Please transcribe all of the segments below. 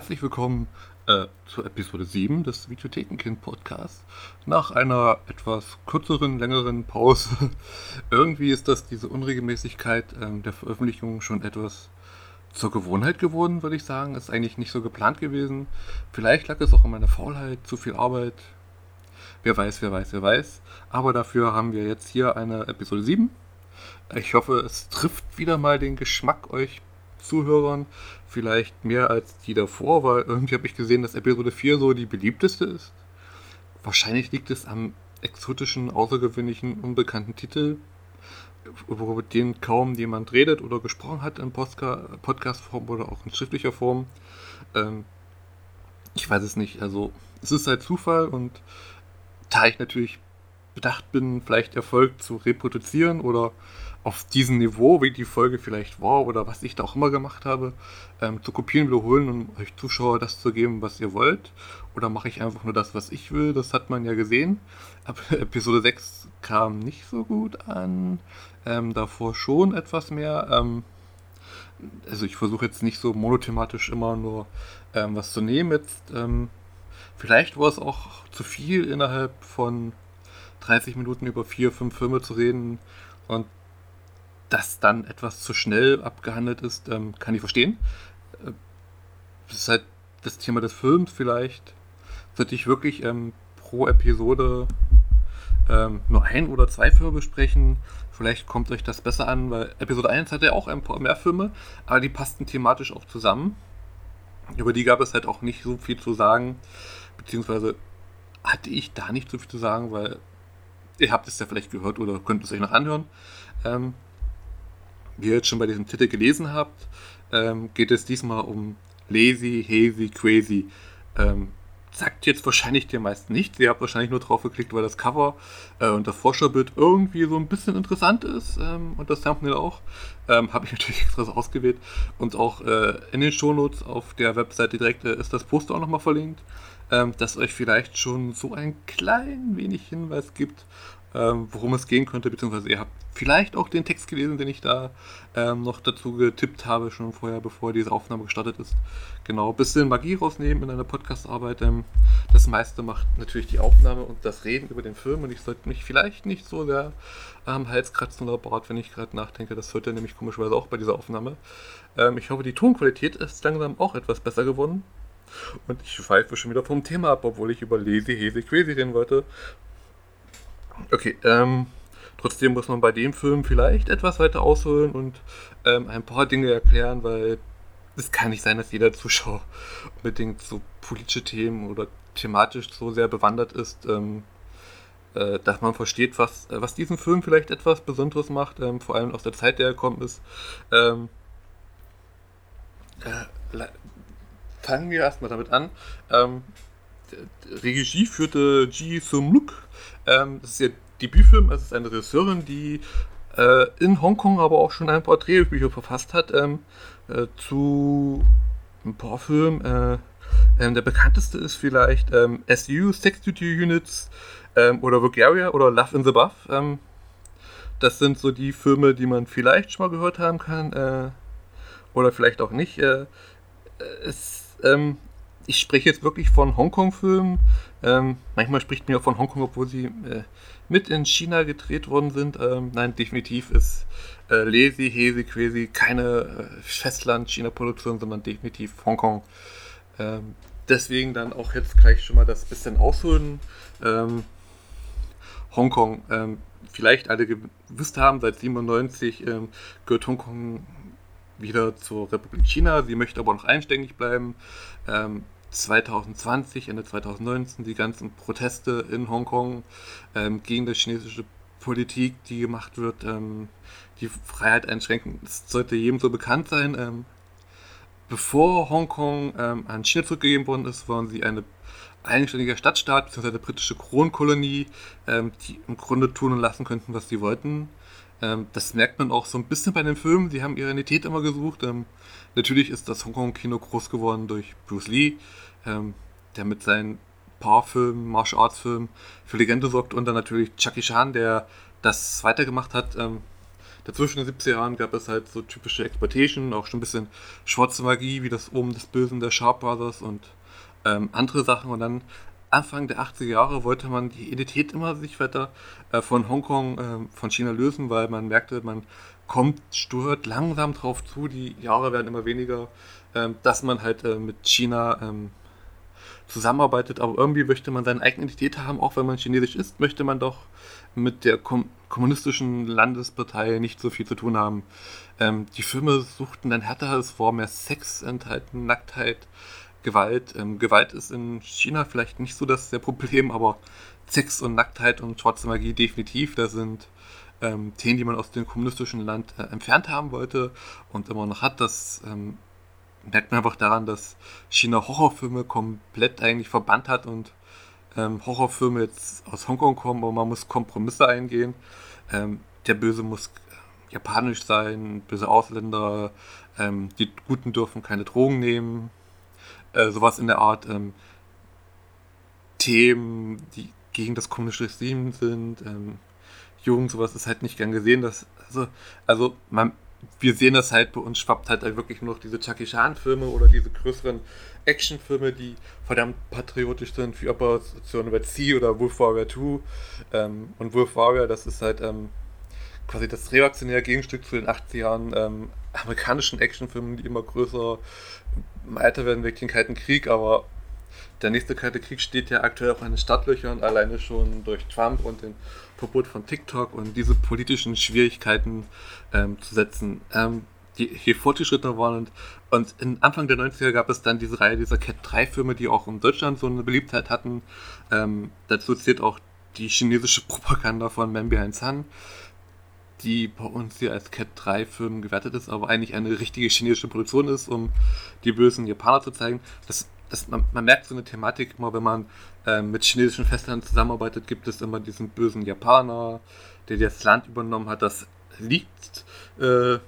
herzlich willkommen äh, zur Episode 7 des Videothekenkind Podcasts. Nach einer etwas kürzeren, längeren Pause. Irgendwie ist das diese Unregelmäßigkeit ähm, der Veröffentlichung schon etwas zur Gewohnheit geworden, würde ich sagen. Ist eigentlich nicht so geplant gewesen. Vielleicht lag es auch an meiner Faulheit, zu viel Arbeit. Wer weiß, wer weiß, wer weiß. Aber dafür haben wir jetzt hier eine Episode 7. Ich hoffe, es trifft wieder mal den Geschmack euch Zuhörern vielleicht mehr als die davor, weil irgendwie habe ich gesehen, dass Episode 4 so die beliebteste ist. Wahrscheinlich liegt es am exotischen, außergewöhnlichen, unbekannten Titel, über den kaum jemand redet oder gesprochen hat in Podcast-Form oder auch in schriftlicher Form. Ähm, ich weiß es nicht. Also, es ist halt Zufall und da ich natürlich bedacht bin, vielleicht Erfolg zu reproduzieren oder auf diesem Niveau, wie die Folge vielleicht war oder was ich da auch immer gemacht habe, ähm, zu kopieren, wiederholen und euch Zuschauer das zu geben, was ihr wollt? Oder mache ich einfach nur das, was ich will? Das hat man ja gesehen. Aber Episode 6 kam nicht so gut an. Ähm, davor schon etwas mehr. Ähm, also ich versuche jetzt nicht so monothematisch immer nur ähm, was zu nehmen. Jetzt ähm, vielleicht war es auch zu viel innerhalb von 30 Minuten über vier, fünf Filme zu reden. Und dass dann etwas zu schnell abgehandelt ist, ähm, kann ich verstehen. Äh, das ist halt das Thema des Films vielleicht. Sollte ich wirklich ähm, pro Episode ähm, nur ein oder zwei Filme besprechen. Vielleicht kommt euch das besser an, weil Episode 1 hatte ja auch ein paar mehr Filme, aber die passten thematisch auch zusammen. Über die gab es halt auch nicht so viel zu sagen, beziehungsweise hatte ich da nicht so viel zu sagen, weil ihr habt es ja vielleicht gehört oder könnt es euch noch anhören. Ähm, wie ihr jetzt schon bei diesem Titel gelesen habt, ähm, geht es diesmal um Lazy, Hazy, Crazy. Ähm, sagt jetzt wahrscheinlich dir meist nichts. Ihr habt wahrscheinlich nur drauf geklickt, weil das Cover äh, und das Vorschaubild irgendwie so ein bisschen interessant ist ähm, und das Thumbnail auch. Ähm, Habe ich natürlich extra so ausgewählt. Und auch äh, in den Shownotes auf der Webseite direkt äh, ist das Poster auch nochmal verlinkt, ähm, das euch vielleicht schon so ein klein wenig Hinweis gibt, ähm, worum es gehen könnte, beziehungsweise ihr habt vielleicht auch den Text gelesen, den ich da ähm, noch dazu getippt habe, schon vorher, bevor diese Aufnahme gestartet ist. Genau, ein bisschen Magie rausnehmen in einer Podcast-Arbeit. Ähm, das meiste macht natürlich die Aufnahme und das Reden über den Film und ich sollte mich vielleicht nicht so sehr am Hals kratzen oder Bart, wenn ich gerade nachdenke. Das sollte nämlich komischerweise auch bei dieser Aufnahme. Ähm, ich hoffe, die Tonqualität ist langsam auch etwas besser geworden. Und ich schweife schon wieder vom Thema ab, obwohl ich über Lazy, Hazy, Crazy reden wollte. Okay, ähm, trotzdem muss man bei dem Film vielleicht etwas weiter ausholen und ähm, ein paar Dinge erklären, weil es kann nicht sein, dass jeder Zuschauer unbedingt so politische Themen oder thematisch so sehr bewandert ist, ähm, äh, dass man versteht, was, äh, was diesen Film vielleicht etwas Besonderes macht, ähm, vor allem aus der Zeit, der er gekommen ist. Ähm, äh, fangen wir erstmal damit an. Regie führte Ji Sung-luk. Ähm, das ist ihr Debütfilm. Es ist eine Regisseurin, die äh, in Hongkong aber auch schon ein paar Drehbücher verfasst hat ähm, äh, zu ein paar Filmen. Äh, ähm, der bekannteste ist vielleicht ähm, SU, Sex Duty Units ähm, oder Bulgaria oder Love in the Buff. Das sind so die Filme, die man vielleicht schon mal gehört haben kann äh, oder vielleicht auch nicht. Äh, es, ähm, ich spreche jetzt wirklich von Hongkong-Filmen. Ähm, manchmal spricht man ja von Hongkong, obwohl sie äh, mit in China gedreht worden sind. Ähm, nein, definitiv ist äh, Lazy, Hesi, Crazy keine äh, Festland-China-Produktion, sondern definitiv Hongkong. Ähm, deswegen dann auch jetzt gleich schon mal das bisschen ausholen. Ähm, Hongkong, ähm, vielleicht alle gewusst haben, seit 97 ähm, gehört Hongkong wieder zur Republik China. Sie möchte aber noch einständig bleiben. Ähm, 2020, Ende 2019 die ganzen Proteste in Hongkong ähm, gegen die chinesische Politik, die gemacht wird, ähm, die Freiheit einschränken. Das sollte jedem so bekannt sein. Ähm, bevor Hongkong ähm, an China zurückgegeben worden ist, waren sie eine eigenständige Stadtstaat, beziehungsweise eine britische Kronkolonie, ähm, die im Grunde tun und lassen könnten, was sie wollten. Ähm, das merkt man auch so ein bisschen bei den Filmen. Sie haben ihre Identität immer gesucht. Ähm, natürlich ist das Hongkong-Kino groß geworden durch Bruce Lee, ähm, der mit seinen Powerfilmen, Martial Arts Filmen für Legende sorgt und dann natürlich Chucky Chan, der das weitergemacht hat. Ähm, dazwischen in den 70er Jahren gab es halt so typische Exploitation, auch schon ein bisschen schwarze Magie, wie das Oben des Bösen der Sharp Brothers und ähm, andere Sachen. Und dann Anfang der 80er Jahre wollte man die Identität immer sich weiter äh, von Hongkong, äh, von China lösen, weil man merkte, man kommt, steuert langsam drauf zu, die Jahre werden immer weniger, äh, dass man halt äh, mit China ähm, zusammenarbeitet, aber irgendwie möchte man seine eigene Identität haben, auch wenn man chinesisch ist, möchte man doch mit der kom kommunistischen Landespartei nicht so viel zu tun haben. Ähm, die Filme suchten dann härter, es war mehr Sex enthalten, Nacktheit, Gewalt. Ähm, Gewalt ist in China vielleicht nicht so das der Problem, aber Sex und Nacktheit und schwarze Magie definitiv. Da sind ähm, Themen, die man aus dem kommunistischen Land äh, entfernt haben wollte und immer noch hat. Das ähm, merkt man einfach daran, dass China Horrorfilme komplett eigentlich verbannt hat und ähm, Horrorfilme jetzt aus Hongkong kommen, aber man muss Kompromisse eingehen. Ähm, der Böse muss äh, japanisch sein, böse Ausländer, ähm, die Guten dürfen keine Drogen nehmen, äh, sowas in der Art. Ähm, Themen, die gegen das kommunistische Regime sind, ähm, Jugend, sowas ist halt nicht gern gesehen. Dass, also, also man, wir sehen das halt bei uns, schwappt halt, halt wirklich nur noch diese Chucky Chan-Filme oder diese größeren Actionfilme, die verdammt patriotisch sind, wie Operation Red Sea oder Wolf Warrior 2. Ähm, und Wolf Warrior, das ist halt ähm, quasi das reaktionäre Gegenstück zu den 80 Jahren ähm, amerikanischen Actionfilmen, die immer größer im Alter werden wegen den Kalten Krieg, aber der nächste Kalte Krieg steht ja aktuell auch in den Startlöchern, alleine schon durch Trump und den Verbot von TikTok und diese politischen Schwierigkeiten ähm, zu setzen, ähm, die hier fortgeschrittener waren. Und, und Anfang der 90er gab es dann diese Reihe dieser Cat 3 Filme, die auch in Deutschland so eine Beliebtheit hatten. Ähm, dazu zählt auch die chinesische Propaganda von Man Behind Sun, die bei uns hier als Cat 3 Film gewertet ist, aber eigentlich eine richtige chinesische Produktion ist, um die bösen Japaner zu zeigen. Das das, man, man, merkt so eine Thematik immer, wenn man äh, mit chinesischen Festland zusammenarbeitet, gibt es immer diesen bösen Japaner, der das Land übernommen hat. Das liegt äh,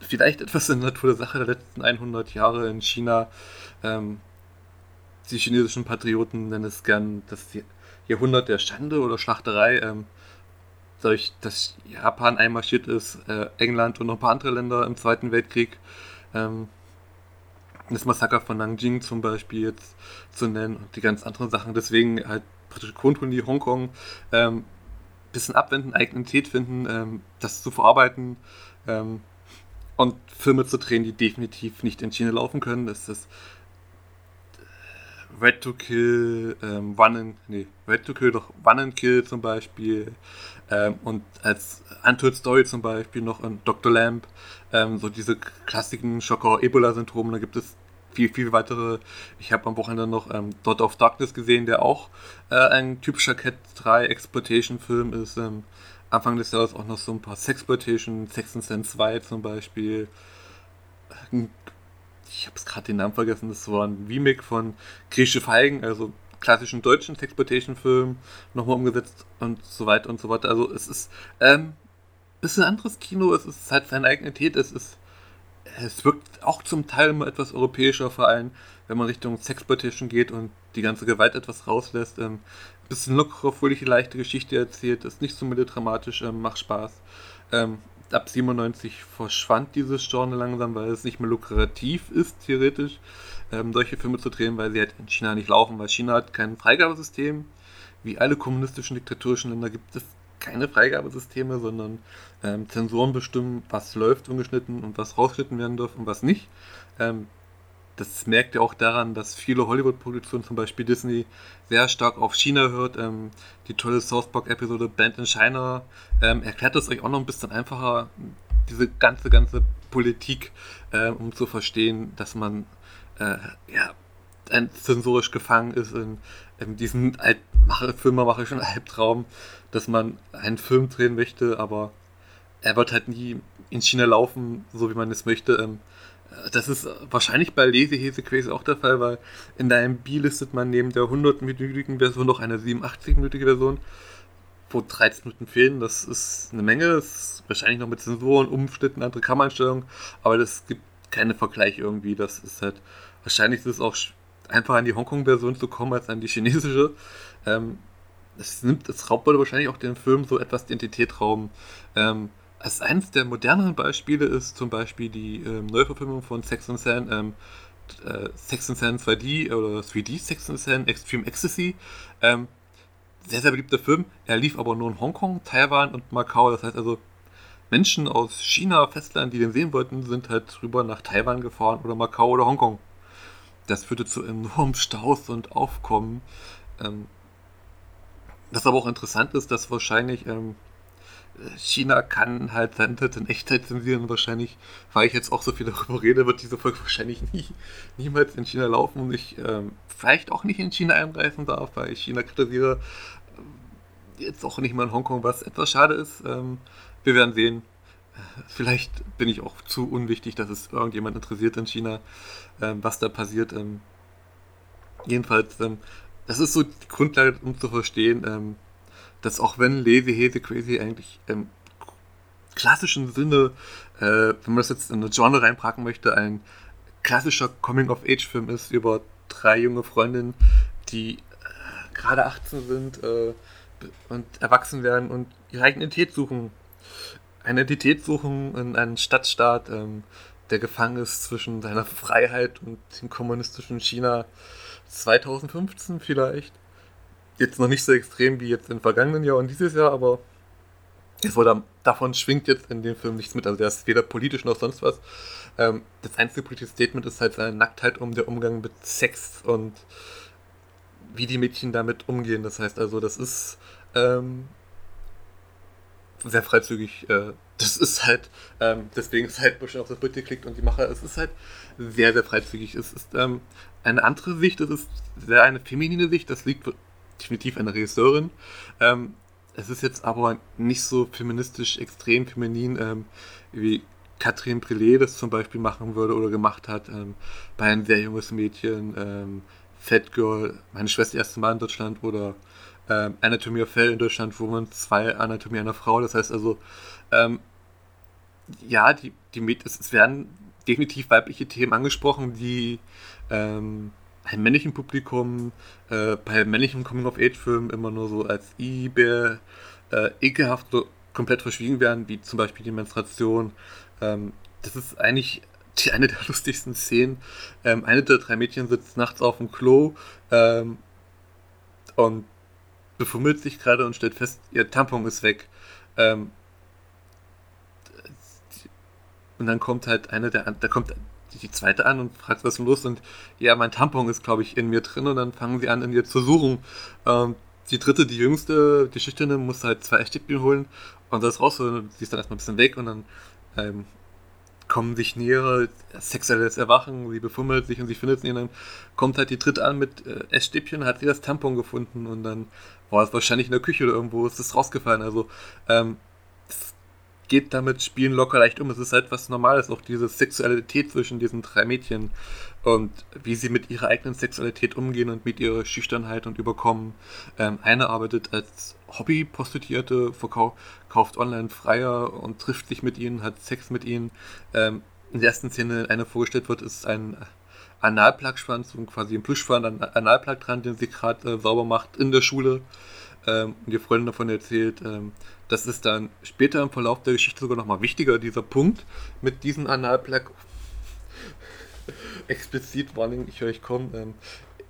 vielleicht etwas in der Natur der Sache der letzten 100 Jahre in China. Ähm, die chinesischen Patrioten nennen es gern das Jahrhundert der Schande oder Schlachterei. Ähm, dadurch, dass Japan einmarschiert ist, äh, England und noch ein paar andere Länder im Zweiten Weltkrieg. Ähm, das Massaker von Nanjing zum Beispiel jetzt zu nennen und die ganz anderen Sachen. Deswegen halt britische Kronkolonie Hongkong ähm, bisschen abwenden, Identität finden, ähm, das zu verarbeiten ähm, und Filme zu drehen, die definitiv nicht in China laufen können. Das ist äh, Red to Kill, ähm, One and, nee, Red to Kill, doch One and Kill zum Beispiel ähm, und als Untold Story zum Beispiel noch in Dr. Lamb, ähm, so diese klassischen Schocker-Ebola-Syndrome, da gibt es viel, viel weitere. Ich habe am Wochenende noch ähm, Dot of Darkness gesehen, der auch äh, ein typischer Cat 3 Exploitation-Film ist. Ähm, Anfang des Jahres auch noch so ein paar Sexploitation, Sex and Sense 2 zum Beispiel. Ich habe es gerade den Namen vergessen, das war ein Remake von Griechische Feigen, also klassischen deutschen Sexploitation-Film, nochmal umgesetzt und so weiter und so weiter. Also es ist ähm, bisschen anderes Kino, es ist halt seine Identität, es ist es wirkt auch zum Teil immer etwas europäischer, vor allem wenn man Richtung Sexploitation geht und die ganze Gewalt etwas rauslässt. Ähm, bisschen lockerer, fröhliche, leichte Geschichte erzählt, ist nicht so melodramatisch, ähm, macht Spaß. Ähm, ab 97 verschwand dieses Genre langsam, weil es nicht mehr lukrativ ist, theoretisch, ähm, solche Filme zu drehen, weil sie halt in China nicht laufen, weil China hat kein Freigabesystem. Wie alle kommunistischen diktatorischen Länder gibt es keine Freigabesysteme, sondern ähm, Zensoren bestimmen, was läuft ungeschnitten und was rausgeschnitten werden darf und was nicht. Ähm, das merkt ihr auch daran, dass viele Hollywood-Produktionen, zum Beispiel Disney, sehr stark auf China hört. Ähm, die tolle South Park-Episode Band in China ähm, erklärt es euch auch noch ein bisschen einfacher, diese ganze, ganze Politik, äh, um zu verstehen, dass man äh, ja, ein zensorisch gefangen ist in, in diesem Alt filmemacherischen Albtraum, dass man einen Film drehen möchte, aber er wird halt nie in China laufen, so wie man es möchte. Ähm, das ist wahrscheinlich bei Lesehese auch der Fall, weil in der MB listet man neben der 100-minütigen Version noch eine 87-minütige Version, wo 13 Minuten fehlen. Das ist eine Menge, das ist wahrscheinlich noch mit Sensoren, Umschnitten, andere Kameraeinstellungen, aber das gibt keine Vergleich irgendwie. Das ist halt, wahrscheinlich ist es auch einfach an die Hongkong-Version zu kommen als an die chinesische. Ähm, es nimmt, es raubt wahrscheinlich auch den Film so etwas Identitätsraum. Ähm, als eines der moderneren Beispiele ist zum Beispiel die ähm, Neuverfilmung von Sex and Sand, ähm, äh, Sex and Sand 2D oder 3D Sex and Sand Extreme Ecstasy. Ähm, sehr, sehr beliebter Film. Er lief aber nur in Hongkong, Taiwan und Macau. Das heißt also, Menschen aus China, Festland, die den sehen wollten, sind halt rüber nach Taiwan gefahren oder Macau oder Hongkong. Das führte zu enormen Staus und Aufkommen. Ähm, was aber auch interessant ist, dass wahrscheinlich ähm, China kann halt Sandheit in Echtheit zensieren. Wahrscheinlich, weil ich jetzt auch so viel darüber rede, wird diese Folge wahrscheinlich nie, niemals in China laufen und ich ähm, vielleicht auch nicht in China einreisen darf, weil ich China kritisiere. Jetzt auch nicht mal in Hongkong, was etwas schade ist. Ähm, wir werden sehen. Vielleicht bin ich auch zu unwichtig, dass es irgendjemand interessiert in China, ähm, was da passiert. Ähm, jedenfalls, ähm, das ist so die Grundlage, um zu verstehen, ähm, dass auch wenn Lazy Hese Crazy eigentlich im klassischen Sinne, äh, wenn man das jetzt in eine Genre reinpacken möchte, ein klassischer Coming-of-Age-Film ist über drei junge Freundinnen, die äh, gerade 18 sind äh, und erwachsen werden und ihre Identität suchen. Eine Identität suchen in einem Stadtstaat, ähm, der gefangen ist zwischen seiner Freiheit und dem kommunistischen China 2015 vielleicht jetzt noch nicht so extrem wie jetzt im vergangenen Jahr und dieses Jahr, aber es wurde, davon schwingt jetzt in dem Film nichts mit. Also der ist weder politisch noch sonst was. Ähm, das einzige politische Statement ist halt seine Nacktheit um der Umgang mit Sex und wie die Mädchen damit umgehen. Das heißt also, das ist ähm, sehr freizügig. Äh, das ist halt, ähm, deswegen ist halt Bush auf das Bild geklickt und die Macher, es ist halt sehr, sehr freizügig. Es ist ähm, eine andere Sicht, es ist sehr eine feminine Sicht, das liegt definitiv eine Regisseurin. Ähm, es ist jetzt aber nicht so feministisch extrem feminin, ähm, wie Catherine Brillet das zum Beispiel machen würde oder gemacht hat ähm, bei ein sehr junges Mädchen, ähm, Fat Girl, meine Schwester erste Mal in Deutschland oder ähm, Anatomie of Fell in Deutschland, wo man zwei Anatomie einer Frau, das heißt also, ähm, ja, die, die es, es werden definitiv weibliche Themen angesprochen, die ähm, beim männlichen Publikum, äh, bei männlichen Coming-of-Age-Filmen immer nur so als eBay äh, ekelhaft so komplett verschwiegen werden, wie zum Beispiel die Menstruation. Ähm, das ist eigentlich die, eine der lustigsten Szenen. Ähm, eine der drei Mädchen sitzt nachts auf dem Klo ähm, und befummelt sich gerade und stellt fest, ihr Tampon ist weg. Ähm, und dann kommt halt eine der, da kommt die zweite an und fragt, was ist los? Und ja, mein Tampon ist, glaube ich, in mir drin und dann fangen sie an, in ihr zu suchen. Ähm, die dritte, die jüngste, die Schüchterne, muss halt zwei Echtstäbchen holen und das rausholen. Sie ist dann erstmal ein bisschen weg und dann ähm, kommen sich nähere sexuelles Erwachen, sie befummelt sich und sie findet und dann kommt halt die dritte an mit äh, Essstäbchen, hat sie das Tampon gefunden und dann war es wahrscheinlich in der Küche oder irgendwo ist es rausgefallen. Also ähm, geht damit Spielen locker leicht um. Es ist halt was Normales, auch diese Sexualität zwischen diesen drei Mädchen und wie sie mit ihrer eigenen Sexualität umgehen und mit ihrer Schüchternheit und Überkommen. Ähm, eine arbeitet als Hobby-Prostituierte, verkauft online Freier und trifft sich mit ihnen, hat Sex mit ihnen. Ähm, in der ersten Szene, eine vorgestellt wird, ist ein Analplagschwanz und quasi ein Plüschschwanz, ein Analplag dran, den sie gerade äh, sauber macht in der Schule. Ähm, und ihr Freundin davon erzählt, ähm, das ist dann später im Verlauf der Geschichte sogar nochmal wichtiger, dieser Punkt mit diesem Analplug. Explizit Warning, ich höre euch kommen. Ähm,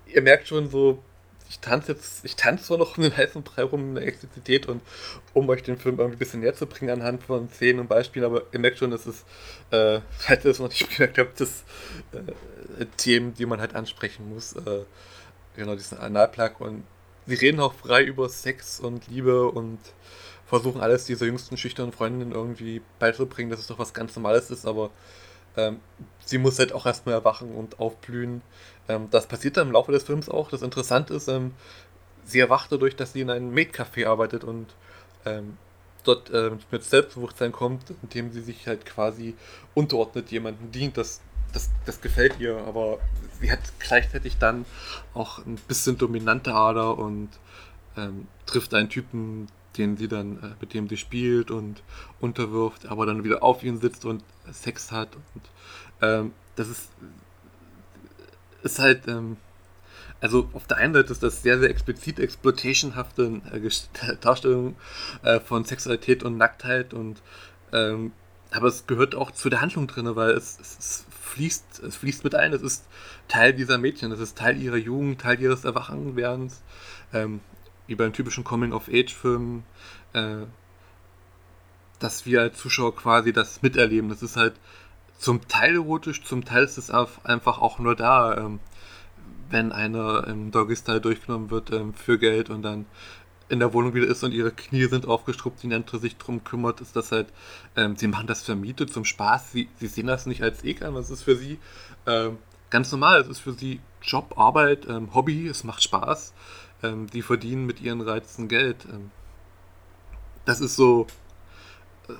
ihr merkt schon so, ich tanze jetzt, ich tanze zwar noch um den heißen Brei rum in der Explizität und um euch den Film irgendwie ein bisschen näher zu bringen anhand von Szenen und Beispielen, aber ihr merkt schon, dass es, äh, falls ihr das noch nicht gemerkt habt, das äh, Themen, die man halt ansprechen muss. Äh, genau, diesen Analplug und sie reden auch frei über Sex und Liebe und versuchen alles dieser jüngsten schüchternen Freundin irgendwie beizubringen, dass es doch was ganz Normales ist, aber ähm, sie muss halt auch erstmal erwachen und aufblühen. Ähm, das passiert dann im Laufe des Films auch. Das Interessante ist, ähm, sie erwacht dadurch, dass sie in einem Maid-Café arbeitet und ähm, dort äh, mit Selbstbewusstsein kommt, indem sie sich halt quasi unterordnet, jemandem dient. Das, das, das gefällt ihr, aber sie hat gleichzeitig dann auch ein bisschen dominante Ader und ähm, trifft einen Typen, den sie dann, äh, mit dem sie spielt und unterwirft, aber dann wieder auf ihn sitzt und Sex hat. Und ähm, das ist, ist halt, ähm, also auf der einen Seite ist das sehr, sehr explizit exploitationhafte äh, Darstellung äh, von Sexualität und Nacktheit und Ähm, aber es gehört auch zu der Handlung drin, weil es, es, es, fließt, es fließt mit ein. Es ist Teil dieser Mädchen, es ist Teil ihrer Jugend, Teil ihres Erwachenwerdens. Ähm, wie beim typischen Coming-of-Age-Film, äh, dass wir als Zuschauer quasi das miterleben. Das ist halt zum Teil erotisch, zum Teil ist es einfach auch nur da, ähm, wenn einer im Doggy-Style durchgenommen wird ähm, für Geld und dann in der Wohnung wieder ist und ihre Knie sind aufgestruppt, die andere sich drum kümmert, ist das halt, ähm, sie machen das für Miete, zum Spaß, sie, sie sehen das nicht als Ekel an, das ist für sie ähm, ganz normal, es ist für sie Job, Arbeit, ähm, Hobby, es macht Spaß, ähm, die verdienen mit ihren Reizen Geld. Ähm, das ist so, äh,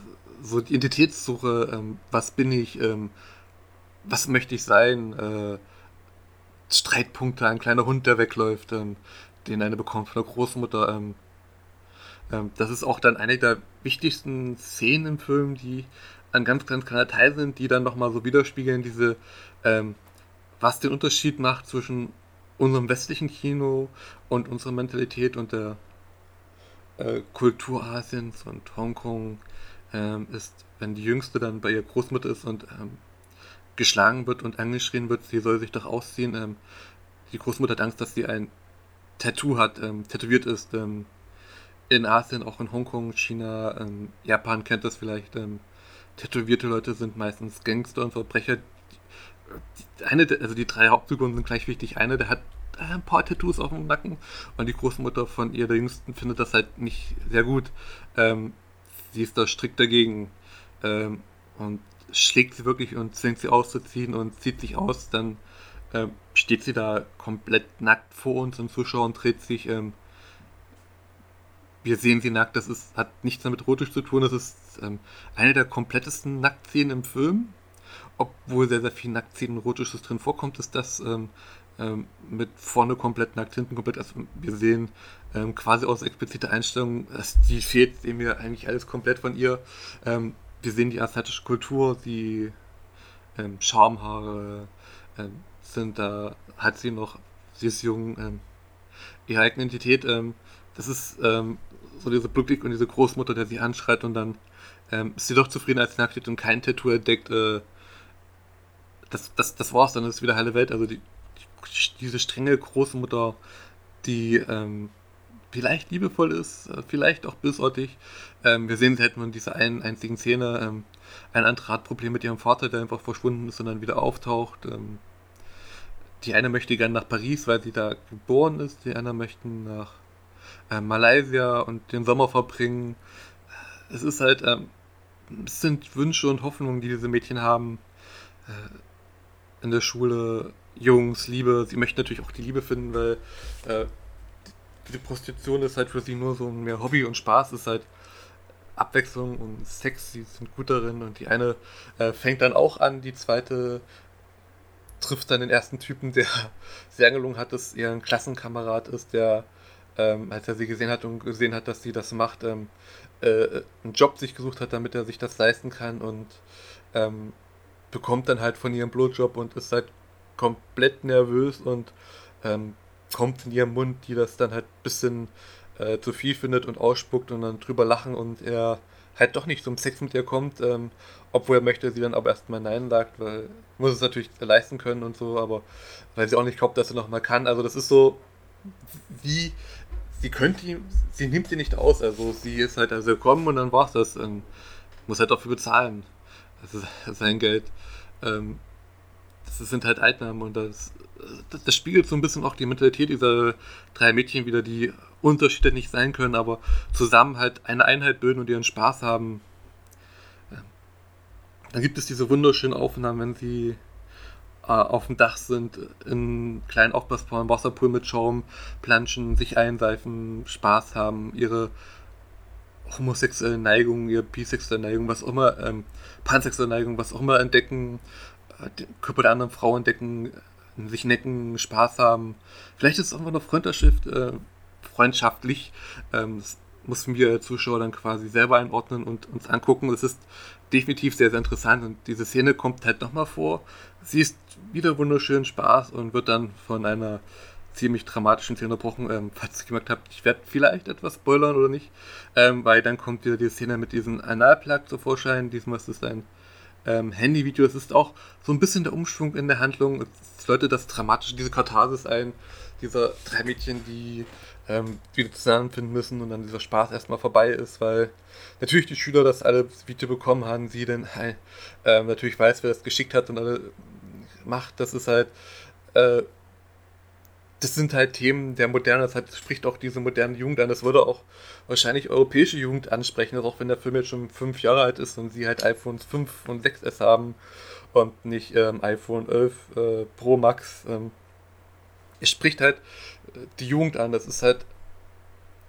so die Identitätssuche, ähm, was bin ich, was möchte ich sein, äh, Streitpunkte, ein kleiner Hund, der wegläuft, den eine bekommt von der Großmutter. Ähm, ähm, das ist auch dann eine der wichtigsten Szenen im Film, die ein ganz, ganz kleiner Teil sind, die dann nochmal so widerspiegeln, diese, ähm, was den Unterschied macht zwischen unserem westlichen Kino und unserer Mentalität und der äh, Kultur Asiens und Hongkong ähm, ist, wenn die Jüngste dann bei ihrer Großmutter ist und ähm, geschlagen wird und angeschrien wird, sie soll sich doch ausziehen. Ähm, die Großmutter hat Angst, dass sie ein Tattoo hat, ähm, tätowiert ist. Ähm, in Asien, auch in Hongkong, China, ähm, Japan kennt das vielleicht. Ähm, tätowierte Leute sind meistens Gangster und Verbrecher. Die, eine, also die drei Hauptfiguren sind gleich wichtig. Eine, der hat ein paar Tattoos auf dem Nacken und die Großmutter von ihr, der Jüngsten, findet das halt nicht sehr gut. Ähm, sie ist da strikt dagegen ähm, und schlägt sie wirklich und zwingt sie auszuziehen und zieht sich aus, dann äh, steht sie da komplett nackt vor uns im Zuschauer und dreht sich. Ähm, wir sehen sie nackt, das ist, hat nichts damit erotisch zu tun, das ist ähm, eine der komplettesten Nacktszenen im Film. Obwohl sehr, sehr viel Nacktszenen erotisches drin vorkommt, ist das ähm, ähm, mit vorne komplett nackt, hinten komplett. Also wir sehen ähm, quasi aus expliziter Einstellung, die fehlt, sehen wir eigentlich alles komplett von ihr. Ähm, wir sehen die asiatische Kultur, die ähm, Schamhaare, ähm, sind, da hat sie noch, sie ist jung, ähm, ihre eigene Identität. Ähm, das ist ähm, so diese Ludwig und diese Großmutter, der sie anschreit und dann ähm, ist sie doch zufrieden, als sie nackt steht und kein Tattoo entdeckt. Äh, das, das, das war's, dann ist wieder heile Welt. Also die, die, diese strenge Großmutter, die ähm, vielleicht liebevoll ist, äh, vielleicht auch bösartig. Ähm, wir sehen sie halt nur in dieser einen einzigen Szene. Ähm, ein anderer hat Probleme mit ihrem Vater, der einfach verschwunden ist und dann wieder auftaucht. Ähm, die eine möchte gerne nach Paris, weil sie da geboren ist, die andere möchten nach äh, Malaysia und den Sommer verbringen. Es ist halt, ähm, es sind Wünsche und Hoffnungen, die diese Mädchen haben. Äh, in der Schule, Jungs, Liebe. Sie möchten natürlich auch die Liebe finden, weil äh, diese Prostitution ist halt für sie nur so mehr Hobby und Spaß, ist halt Abwechslung und Sex, sie sind gut darin und die eine äh, fängt dann auch an, die zweite trifft dann den ersten Typen, der sie angelungen hat, dass er ein Klassenkamerad ist, der, ähm, als er sie gesehen hat und gesehen hat, dass sie das macht, ähm, äh, einen Job sich gesucht hat, damit er sich das leisten kann und ähm, bekommt dann halt von ihrem Blowjob und ist halt komplett nervös und ähm, kommt in ihrem Mund, die das dann halt ein bisschen äh, zu viel findet und ausspuckt und dann drüber lachen und er halt doch nicht zum Sex mit ihr kommt, ähm, obwohl er möchte, sie dann aber erstmal Nein sagt, weil muss es natürlich leisten können und so, aber weil sie auch nicht glaubt, dass sie nochmal kann. Also das ist so, wie, sie könnte ihm, sie nimmt sie nicht aus, also sie ist halt also gekommen und dann war's das. Ähm, muss halt dafür bezahlen. Ist sein Geld. Ähm, das sind halt Altnamen und das, das, das, spiegelt so ein bisschen auch die Mentalität dieser drei Mädchen wieder, die Unterschiede nicht sein können, aber zusammen halt eine Einheit bilden und ihren Spaß haben. Dann gibt es diese wunderschönen Aufnahmen, wenn sie äh, auf dem Dach sind, in kleinen aufblasbaren Wasserpool mit Schaum planschen, sich einseifen, Spaß haben, ihre homosexuelle Neigung, ihre bisexuelle Neigung, was auch immer, ähm, pansexuelle Neigung, was auch immer entdecken, äh, den Körper der anderen Frau entdecken, sich necken, Spaß haben. Vielleicht ist es einfach eine Freundschaft, äh, freundschaftlich. Ähm, mussten wir Zuschauer dann quasi selber einordnen und uns angucken. Das ist definitiv sehr, sehr interessant und diese Szene kommt halt nochmal vor. Sie ist wieder wunderschön Spaß und wird dann von einer ziemlich dramatischen Szene unterbrochen. Ähm, falls ihr gemerkt habt, ich werde vielleicht etwas spoilern oder nicht, ähm, weil dann kommt wieder die Szene mit diesem Analplug zu Vorschein. Diesmal ist es ein ähm, Handyvideo. Es ist auch so ein bisschen der Umschwung in der Handlung. Es läutet das Dramatische, diese Katharsis ein, dieser drei Mädchen, die ähm, wieder zusammenfinden müssen und dann dieser Spaß erstmal vorbei ist, weil natürlich die Schüler das alle Video bekommen haben, sie denn äh, natürlich weiß, wer das geschickt hat und alle macht. Das ist halt äh, das sind halt Themen der Moderne, das halt, spricht auch diese moderne Jugend an. Das würde auch wahrscheinlich europäische Jugend ansprechen, auch wenn der Film jetzt schon fünf Jahre alt ist und sie halt iPhones 5 und 6S haben und nicht ähm, iPhone 11 äh, Pro Max. Ähm, es spricht halt äh, die Jugend an. Das ist halt,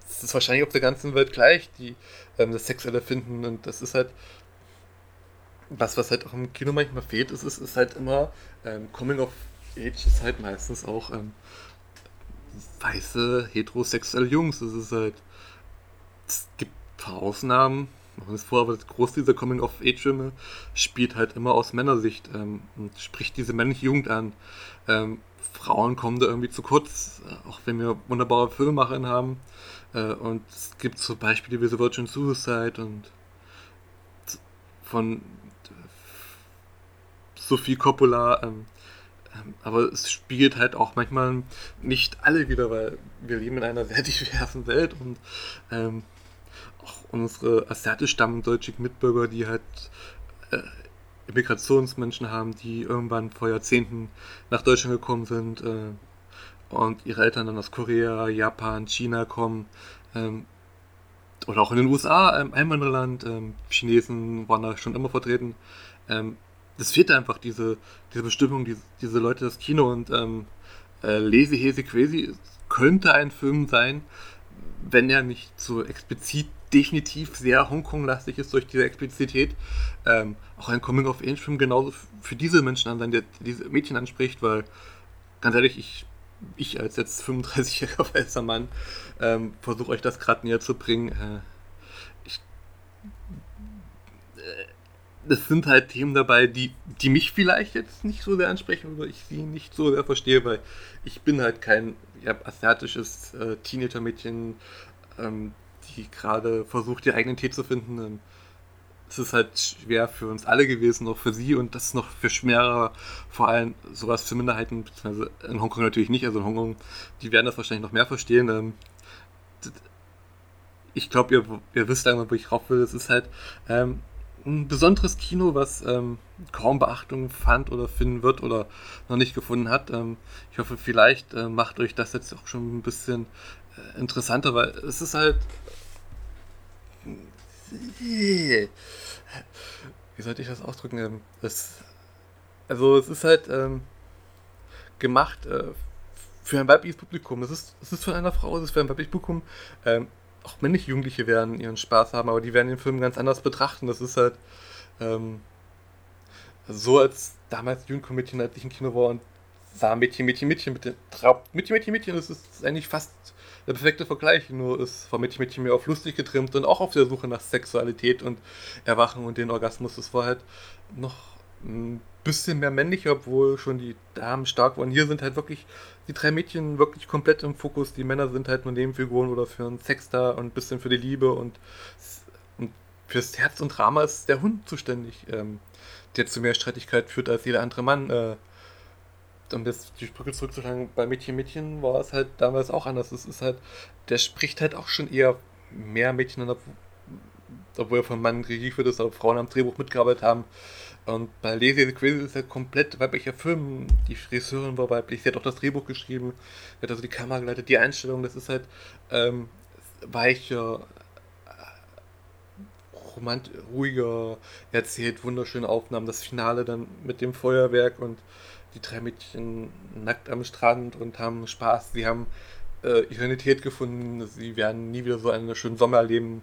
das ist wahrscheinlich auf der ganzen Welt gleich, die ähm, das sexuelle finden und das ist halt was, was halt auch im Kino manchmal fehlt, ist, ist, ist halt immer ähm, Coming of Age ist halt meistens auch ähm, weiße heterosexuelle Jungs. Es ist halt. Es gibt ein paar Ausnahmen. Machen es vor, aber das Groß dieser Coming-of-Age-Filme spielt halt immer aus Männersicht ähm, und spricht diese männliche Jugend an. Ähm, Frauen kommen da irgendwie zu kurz, äh, auch wenn wir wunderbare Filmemacherinnen haben. Äh, und es gibt so Beispiele wie The Virgin Suicide und von Sophie Coppola. Ähm, ähm, aber es spiegelt halt auch manchmal nicht alle wieder, weil wir leben in einer sehr diversen Welt und ähm, auch unsere asiatisch stammenden deutschen Mitbürger, die halt äh, Immigrationsmenschen haben, die irgendwann vor Jahrzehnten nach Deutschland gekommen sind äh, und ihre Eltern dann aus Korea, Japan, China kommen. Ähm, oder auch in den USA, ähm, Einwanderland, ähm, Chinesen waren da schon immer vertreten. Ähm, das fehlt einfach, diese, diese Bestimmung, diese, diese Leute, das Kino und ähm, äh, Lazy Hesi Crazy könnte ein Film sein, wenn er nicht so explizit definitiv sehr Hongkong-lastig ist durch diese Explizität. Ähm, auch ein Coming-of-Age-Film genauso für diese Menschen an sein, der diese Mädchen anspricht, weil ganz ehrlich, ich, ich als jetzt 35-jähriger weißer Mann ähm, versuche euch das gerade näher zu bringen. Äh, ich es sind halt Themen dabei, die, die mich vielleicht jetzt nicht so sehr ansprechen oder ich sie nicht so sehr verstehe, weil ich bin halt kein ja, asiatisches äh, Teenager-Mädchen, ähm, die gerade versucht, die eigene Tee zu finden. Es ist halt schwer für uns alle gewesen, auch für sie und das ist noch für schwerer, vor allem sowas für Minderheiten, beziehungsweise in Hongkong natürlich nicht, also in Hongkong, die werden das wahrscheinlich noch mehr verstehen. Ich glaube, ihr, ihr wisst einmal, wo ich rauf will. Es ist halt, ähm, ein besonderes Kino, was ähm, kaum Beachtung fand oder finden wird oder noch nicht gefunden hat. Ähm, ich hoffe, vielleicht äh, macht euch das jetzt auch schon ein bisschen äh, interessanter, weil es ist halt. Wie sollte ich das ausdrücken? Ähm, es, also, es ist halt ähm, gemacht äh, für ein weibliches Publikum. Es ist, es ist für eine Frau, es ist für ein weibliches Publikum. Ähm, auch männliche Jugendliche werden ihren Spaß haben, aber die werden den Film ganz anders betrachten. Das ist halt ähm, so, als damals Jugendkomödien als ich im Kino war und sah Mädchen, Mädchen, Mädchen mit den Traum. Mädchen, Mädchen, Mädchen, das ist eigentlich fast der perfekte Vergleich, nur ist Mädchen, Mädchen mehr auf lustig getrimmt und auch auf der Suche nach Sexualität und Erwachen und den Orgasmus. Das war halt noch ein bisschen mehr männlich, obwohl schon die Damen stark waren. Hier sind halt wirklich die drei Mädchen wirklich komplett im Fokus. Die Männer sind halt nur Nebenfiguren oder für einen Sex da und ein bisschen für die Liebe und, und fürs Herz und Drama ist der Hund zuständig, ähm, der zu mehr Streitigkeit führt als jeder andere Mann. Äh, um jetzt die Brücke zurückzuschlagen, bei Mädchen Mädchen war es halt damals auch anders. Es ist halt, der spricht halt auch schon eher mehr Mädchen an, obwohl er von Mann Regie für das, aber Frauen am Drehbuch mitgearbeitet haben. Und bei Lazy the Crazy ist er komplett weiblicher Film. Die Friseurin war weiblich, sie hat auch das Drehbuch geschrieben, sie hat also die Kamera geleitet, die Einstellung, das ist halt ähm, weicher, romant ruhiger erzählt, wunderschöne Aufnahmen, das Finale dann mit dem Feuerwerk und die drei Mädchen nackt am Strand und haben Spaß, sie haben äh, Identität gefunden, sie werden nie wieder so einen schönen Sommer erleben,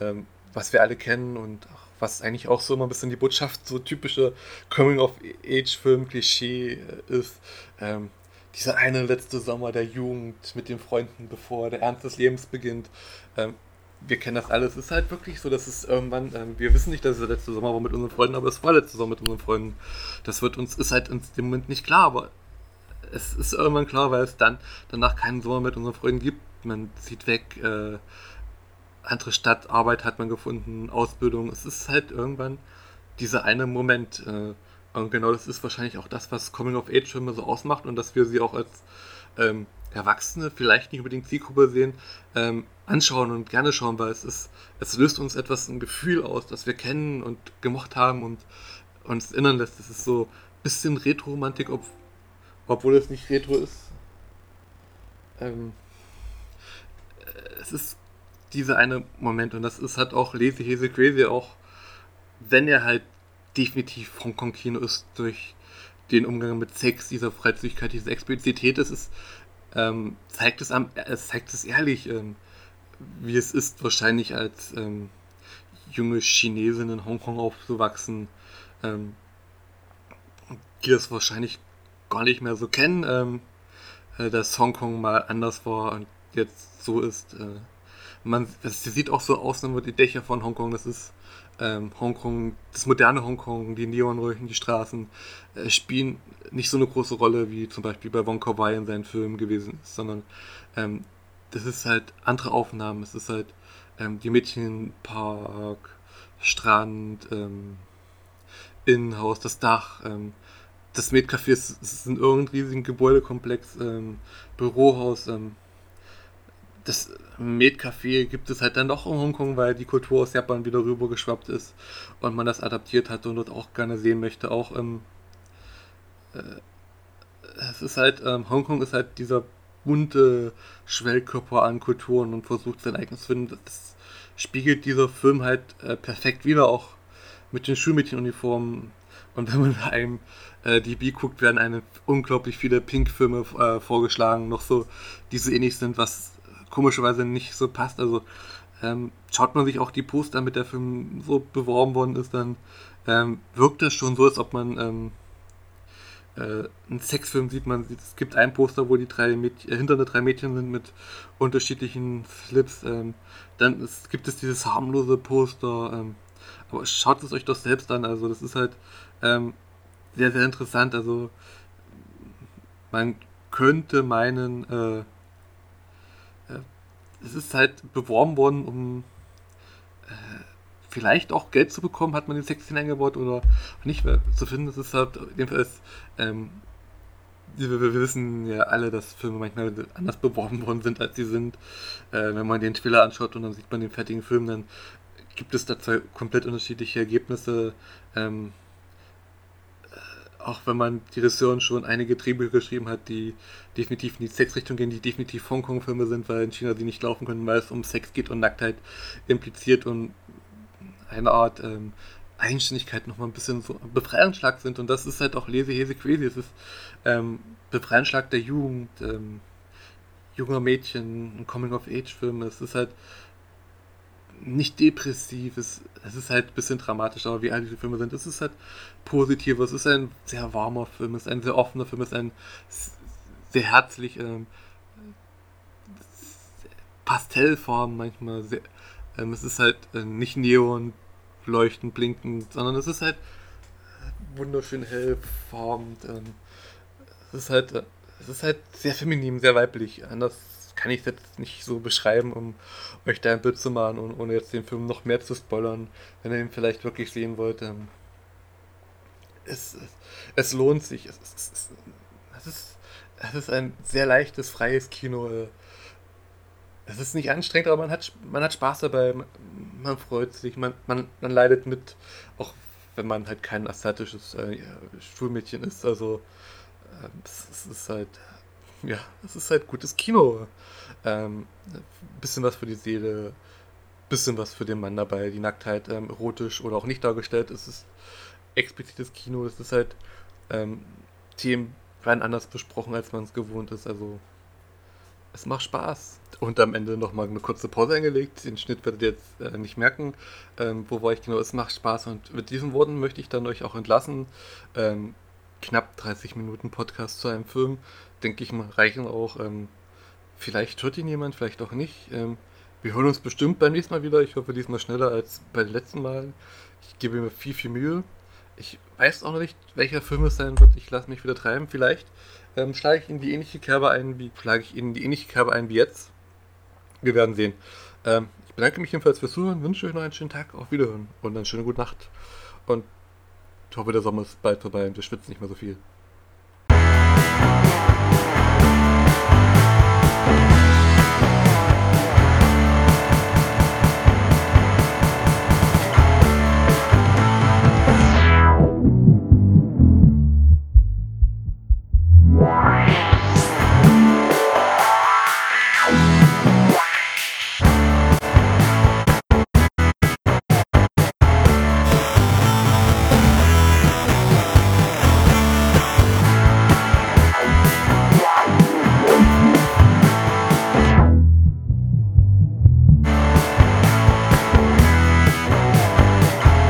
ähm, was wir alle kennen und ach, was eigentlich auch so immer ein bisschen die Botschaft, so typische Coming-of-Age-Film-Klischee äh, ist. Ähm, dieser eine letzte Sommer der Jugend mit den Freunden, bevor der Ernst des Lebens beginnt. Ähm, wir kennen das alles. Es ist halt wirklich so, dass es irgendwann, ähm, wir wissen nicht, dass es der letzte Sommer war mit unseren Freunden, aber es war letzte Sommer mit unseren Freunden. Das wird uns, ist halt in dem Moment nicht klar, aber es ist irgendwann klar, weil es dann danach keinen Sommer mit unseren Freunden gibt. Man zieht weg, äh, andere Stadt, Arbeit hat man gefunden, Ausbildung. Es ist halt irgendwann dieser eine Moment. Äh, und genau das ist wahrscheinlich auch das, was Coming-of-Age-Filme so ausmacht und dass wir sie auch als ähm, Erwachsene, vielleicht nicht unbedingt Zielgruppe sehen, ähm, anschauen und gerne schauen, weil es ist, es löst uns etwas ein Gefühl aus, das wir kennen und gemocht haben und uns erinnern lässt. Es ist so ein bisschen Retro-Romantik, ob, obwohl es nicht Retro ist. Ähm, es ist dieser eine Moment und das ist halt auch Lazy Hazy Crazy auch, wenn er halt definitiv Hongkong-Kino ist durch den Umgang mit Sex, dieser Freizügigkeit, diese Explizität, es ist, ähm, zeigt es am, es zeigt es ehrlich, ähm, wie es ist, wahrscheinlich als ähm, junge Chinesin in Hongkong aufzuwachsen, ähm, die das wahrscheinlich gar nicht mehr so kennen, ähm, äh, dass Hongkong mal anders war und jetzt so ist. Äh, man, es sieht auch so aus, nur die Dächer von Hongkong, das ist ähm, Hongkong, das moderne Hongkong, die Neonröhren, die Straßen, äh, spielen nicht so eine große Rolle wie zum Beispiel bei Wong Kar Wai in seinen Filmen gewesen ist, sondern ähm, das ist halt andere Aufnahmen. Es ist halt ähm, die Mädchenpark, Strand, ähm, Innenhaus, das Dach, ähm, das Medcafé ist, ist ein irgendein riesigen Gebäudekomplex, ähm, Bürohaus, das Med-Café gibt es halt dann doch in Hongkong, weil die Kultur aus Japan wieder rüber geschwappt ist und man das adaptiert hat und dort auch gerne sehen möchte. Auch ähm, äh, es ist halt, ähm, Hongkong ist halt dieser bunte Schwellkörper an Kulturen und versucht sein eigenes zu finden. Das spiegelt dieser Film halt äh, perfekt wieder, auch mit den Schulmädchenuniformen. Und wenn man einem äh, DB guckt, werden einem unglaublich viele Pink-Filme äh, vorgeschlagen, noch so, die so ähnlich sind, was komischerweise nicht so passt. Also ähm, schaut man sich auch die Poster, mit der Film so beworben worden ist, dann ähm, wirkt es schon so, als ob man ähm, äh, einen Sexfilm sieht. Man sieht, es gibt ein Poster, wo die drei Mädchen, äh, hinter drei Mädchen sind mit unterschiedlichen Slips. Ähm, dann ist, gibt es dieses harmlose Poster. Ähm, aber schaut es euch doch selbst an. Also das ist halt ähm, sehr, sehr interessant. Also man könnte meinen, äh, es ist halt beworben worden, um äh, vielleicht auch Geld zu bekommen, hat man die Sexszene eingebaut oder nicht mehr zu finden. Das ist halt, in dem Fall ist, ähm, wir, wir, wissen ja alle, dass Filme manchmal anders beworben worden sind, als sie sind. Äh, wenn man den Trailer anschaut und dann sieht man den fertigen Film, dann gibt es da zwei komplett unterschiedliche Ergebnisse. Ähm, auch wenn man die Regisseurin schon einige Drehbücher geschrieben hat, die definitiv in die Sexrichtung gehen, die definitiv Hongkong-Filme sind, weil in China sie nicht laufen können, weil es um Sex geht und Nacktheit impliziert und eine Art ähm, Eigenständigkeit nochmal ein bisschen so Befreiungsschlag sind. Und das ist halt auch Lese, Hese, Crazy. Es ist ähm, Befreiungsschlag der Jugend, ähm, junger Mädchen, ein Coming-of-Age-Film. Es ist halt nicht depressiv, es, es ist halt ein bisschen dramatisch, aber wie all diese Filme sind, es ist halt positiv, es ist ein sehr warmer Film, es ist ein sehr offener Film, es ist ein sehr herzlich, ähm, Pastellfarben manchmal, sehr, ähm, es ist halt äh, nicht neon, leuchtend, blinkend, sondern es ist halt wunderschön hellfarben, ähm, es ist halt, äh, es ist halt sehr feminin, sehr weiblich, anders kann ich es jetzt nicht so beschreiben, um euch da ein Bild zu machen und ohne jetzt den Film noch mehr zu spoilern, wenn ihr ihn vielleicht wirklich sehen wollt. Es, es, es, lohnt sich. Es, es, es, ist, es ist ein sehr leichtes, freies Kino. Es ist nicht anstrengend, aber man hat, man hat Spaß dabei, man, man freut sich, man, man, man leidet mit, auch wenn man halt kein asiatisches äh, Schulmädchen ist. Also äh, es, ist halt ja, es ist halt gutes Kino. Ähm, bisschen was für die Seele, bisschen was für den Mann dabei. Die Nacktheit ähm, erotisch oder auch nicht dargestellt. Es ist explizites Kino. Es ist halt ähm, Themen werden anders besprochen, als man es gewohnt ist. Also es macht Spaß. Und am Ende nochmal eine kurze Pause eingelegt. Den Schnitt werdet ihr jetzt äh, nicht merken. Ähm, wo war ich genau? Es macht Spaß. Und mit diesen Worten möchte ich dann euch auch entlassen. Ähm, knapp 30 Minuten Podcast zu einem Film denke ich mal, reichen auch. Ähm, vielleicht hört ihn jemand, vielleicht auch nicht. Ähm, wir hören uns bestimmt beim nächsten Mal wieder. Ich hoffe, diesmal schneller als beim letzten Mal. Ich gebe mir viel, viel Mühe. Ich weiß auch noch nicht, welcher Film es sein wird. Ich lasse mich wieder treiben. Vielleicht ähm, schlage ich in die ähnliche Kerbe ein wie schlage ich in die ähnliche Kerbe ein wie jetzt. Wir werden sehen. Ähm, ich bedanke mich jedenfalls fürs Zuhören, wünsche euch noch einen schönen Tag, auf Wiederhören und eine schöne gute Nacht. Und ich hoffe, der Sommer ist bald vorbei und wir schwitzen nicht mehr so viel.